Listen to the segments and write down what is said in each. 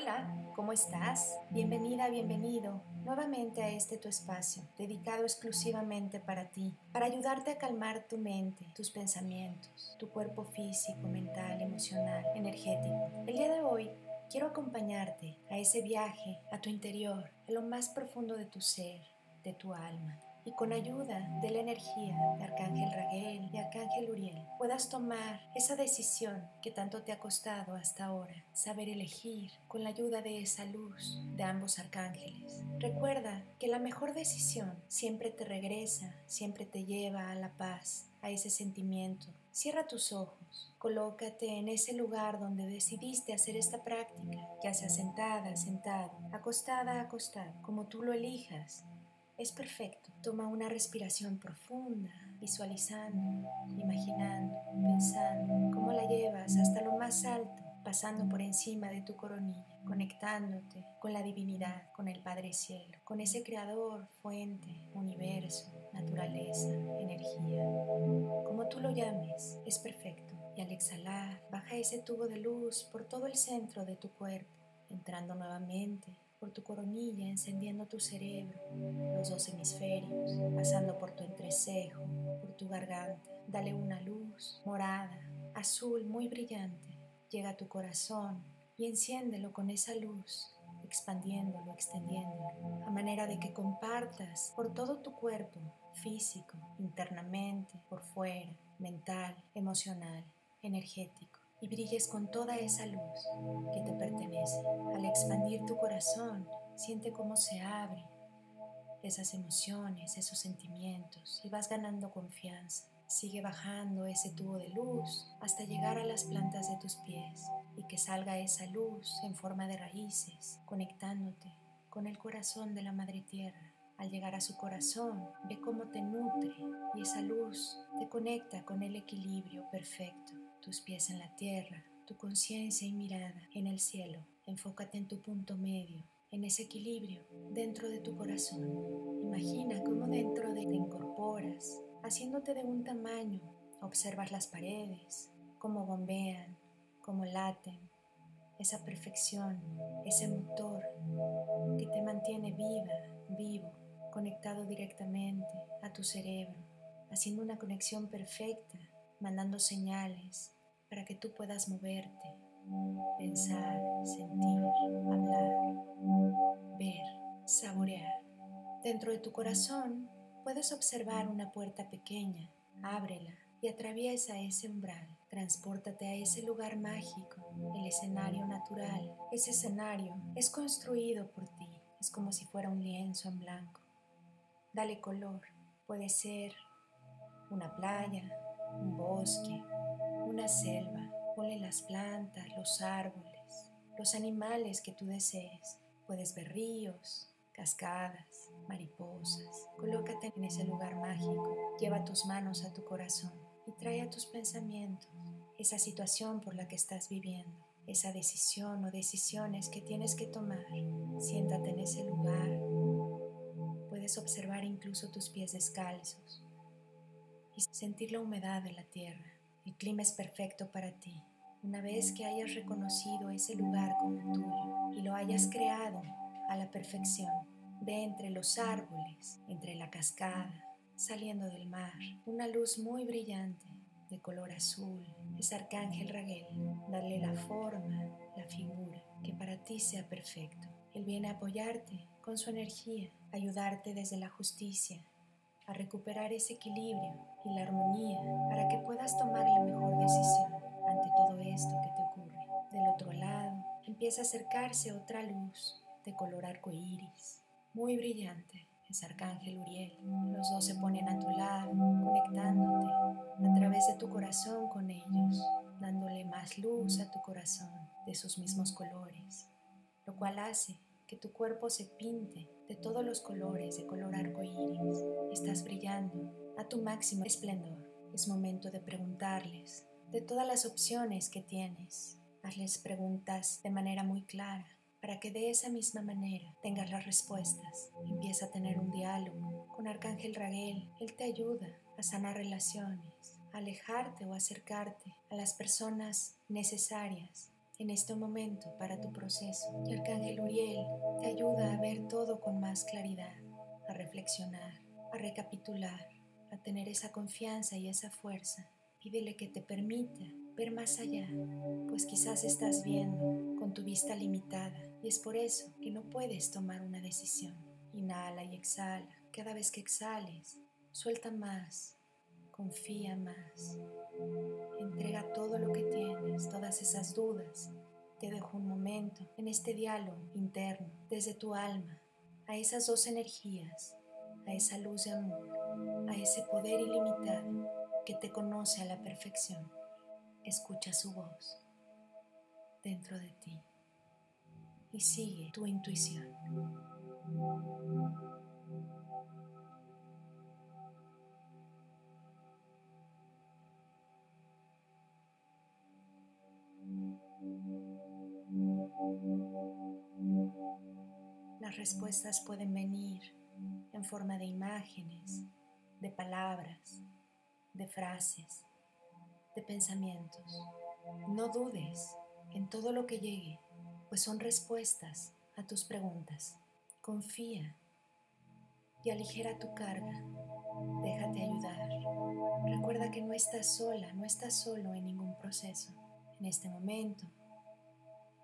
Hola, ¿cómo estás? Bienvenida, bienvenido nuevamente a este tu espacio, dedicado exclusivamente para ti, para ayudarte a calmar tu mente, tus pensamientos, tu cuerpo físico, mental, emocional, energético. El día de hoy quiero acompañarte a ese viaje a tu interior, a lo más profundo de tu ser, de tu alma y con ayuda de la energía de Arcángel Raguel y Arcángel Uriel puedas tomar esa decisión que tanto te ha costado hasta ahora, saber elegir con la ayuda de esa luz de ambos arcángeles. Recuerda que la mejor decisión siempre te regresa, siempre te lleva a la paz, a ese sentimiento. Cierra tus ojos, colócate en ese lugar donde decidiste hacer esta práctica, ya sea sentada, sentado, acostada, acostado, como tú lo elijas es perfecto. Toma una respiración profunda, visualizando, imaginando, pensando cómo la llevas hasta lo más alto, pasando por encima de tu coronilla, conectándote con la divinidad, con el Padre Cielo, con ese creador, fuente, universo, naturaleza, energía. Como tú lo llames, es perfecto. Y al exhalar, baja ese tubo de luz por todo el centro de tu cuerpo, entrando nuevamente por tu coronilla, encendiendo tu cerebro, los dos hemisferios, pasando por tu entrecejo, por tu garganta. Dale una luz morada, azul, muy brillante. Llega a tu corazón y enciéndelo con esa luz, expandiéndolo, extendiéndolo, a manera de que compartas por todo tu cuerpo, físico, internamente, por fuera, mental, emocional, energético y brilles con toda esa luz que te pertenece. Al expandir tu corazón, siente cómo se abre esas emociones, esos sentimientos y vas ganando confianza. Sigue bajando ese tubo de luz hasta llegar a las plantas de tus pies y que salga esa luz en forma de raíces, conectándote con el corazón de la Madre Tierra. Al llegar a su corazón, ve cómo te nutre y esa luz te conecta con el equilibrio perfecto tus pies en la tierra, tu conciencia y mirada en el cielo. Enfócate en tu punto medio, en ese equilibrio dentro de tu corazón. Imagina cómo dentro de te incorporas, haciéndote de un tamaño. Observas las paredes, cómo bombean, cómo laten, esa perfección, ese motor que te mantiene viva, vivo, conectado directamente a tu cerebro, haciendo una conexión perfecta mandando señales para que tú puedas moverte, pensar, sentir, hablar, ver, saborear. Dentro de tu corazón puedes observar una puerta pequeña, ábrela y atraviesa ese umbral. Transpórtate a ese lugar mágico, el escenario natural. Ese escenario es construido por ti, es como si fuera un lienzo en blanco. Dale color, puede ser una playa, un bosque, una selva. Ponle las plantas, los árboles, los animales que tú desees. Puedes ver ríos, cascadas, mariposas. Colócate en ese lugar mágico. Lleva tus manos a tu corazón y trae a tus pensamientos esa situación por la que estás viviendo, esa decisión o decisiones que tienes que tomar. Siéntate en ese lugar. Puedes observar incluso tus pies descalzos sentir la humedad de la tierra. El clima es perfecto para ti. Una vez que hayas reconocido ese lugar como tuyo y lo hayas creado a la perfección, ve entre los árboles, entre la cascada, saliendo del mar, una luz muy brillante de color azul. Es Arcángel Raguel. Darle la forma, la figura, que para ti sea perfecto. Él viene a apoyarte con su energía, ayudarte desde la justicia, a recuperar ese equilibrio y la armonía para que puedas tomar la mejor decisión ante todo esto que te ocurre. Del otro lado, empieza a acercarse otra luz de color arco iris, muy brillante. Es Arcángel Uriel. Los dos se ponen a tu lado, conectándote a través de tu corazón con ellos, dándole más luz a tu corazón de sus mismos colores, lo cual hace que tu cuerpo se pinte de todos los colores de color arco iris. Estás brillando a tu máximo esplendor. Es momento de preguntarles de todas las opciones que tienes. Hazles preguntas de manera muy clara para que de esa misma manera tengas las respuestas. Empieza a tener un diálogo con Arcángel Raguel. Él te ayuda a sanar relaciones, a alejarte o acercarte a las personas necesarias en este momento para tu proceso. Y Arcángel Uriel te ayuda a ver todo con más claridad, a reflexionar, a recapitular, a tener esa confianza y esa fuerza. Pídele que te permita ver más allá, pues quizás estás viendo con tu vista limitada y es por eso que no puedes tomar una decisión. Inhala y exhala. Cada vez que exhales, suelta más, confía más, entrega todo lo que tienes, todas esas dudas. Te dejo un momento en este diálogo interno, desde tu alma, a esas dos energías, a esa luz de amor, a ese poder ilimitado que te conoce a la perfección. Escucha su voz dentro de ti y sigue tu intuición. Las respuestas pueden venir en forma de imágenes, de palabras, de frases, de pensamientos. No dudes en todo lo que llegue, pues son respuestas a tus preguntas. Confía y aligera tu carga. Déjate ayudar. Recuerda que no estás sola, no estás solo en ningún proceso. En este momento,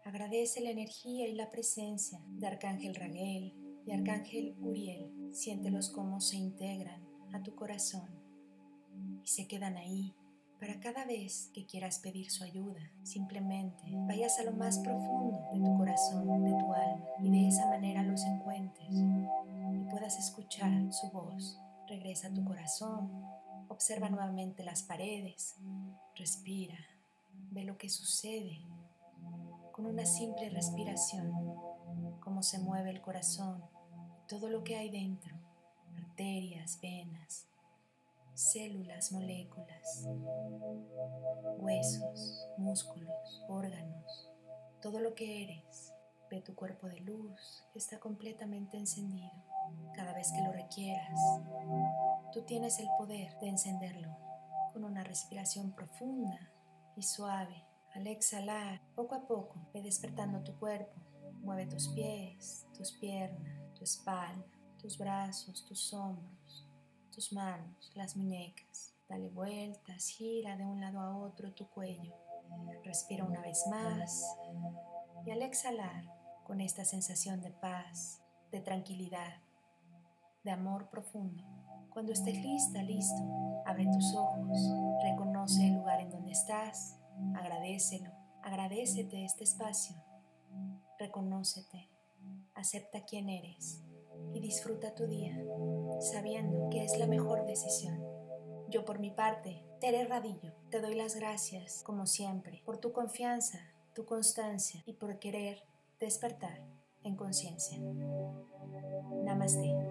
agradece la energía y la presencia de Arcángel Raguel y Arcángel Uriel. Siéntelos como se integran a tu corazón y se quedan ahí para cada vez que quieras pedir su ayuda. Simplemente vayas a lo más profundo de tu corazón, de tu alma y de esa manera los encuentres y puedas escuchar su voz. Regresa a tu corazón, observa nuevamente las paredes, respira, ve lo que sucede con una simple respiración, cómo se mueve el corazón, todo lo que hay dentro, arterias, venas, células, moléculas, huesos, músculos, órganos, todo lo que eres. Ve tu cuerpo de luz que está completamente encendido. Cada vez que lo requieras, tú tienes el poder de encenderlo con una respiración profunda y suave. Al exhalar, poco a poco, ve despertando tu cuerpo. Mueve tus pies, tus piernas, tu espalda, tus brazos, tus hombros, tus manos, las muñecas. Dale vueltas, gira de un lado a otro tu cuello. Respira una vez más y al exhalar, con esta sensación de paz, de tranquilidad, de amor profundo, cuando estés lista, listo, abre tus ojos, reconoce el lugar en donde estás, agradecelo, agradecete este espacio, reconócete, acepta quién eres y disfruta tu día, sabiendo que es la mejor decisión. Yo por mi parte, Tere Radillo, te doy las gracias, como siempre, por tu confianza, tu constancia y por querer despertar en conciencia. Namaste.